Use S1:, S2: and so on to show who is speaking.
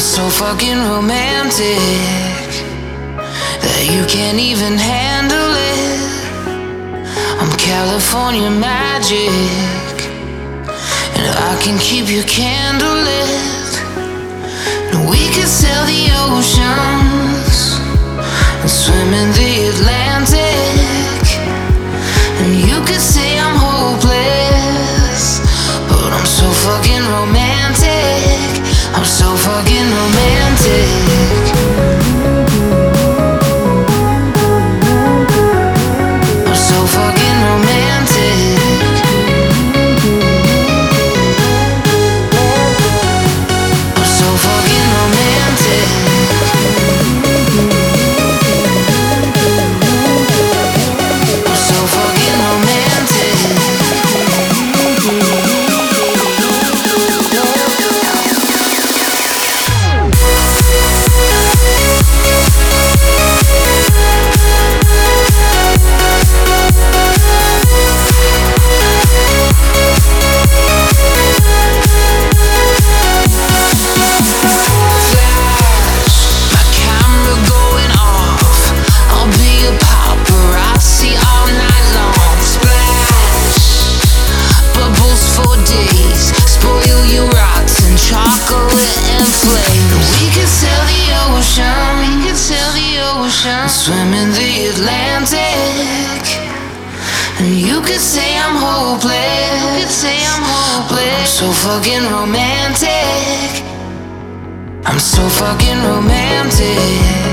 S1: so fucking romantic that you can't even handle it. I'm California magic, and I can keep your candle lit. And we could sail the oceans and swim in the Atlantic. And you could say I'm hopeless, but I'm so fucking romantic. I'm so fucking ocean. Swim in the Atlantic. And you could say I'm hopeless. You could say I'm hopeless. I'm so fucking romantic. I'm so fucking romantic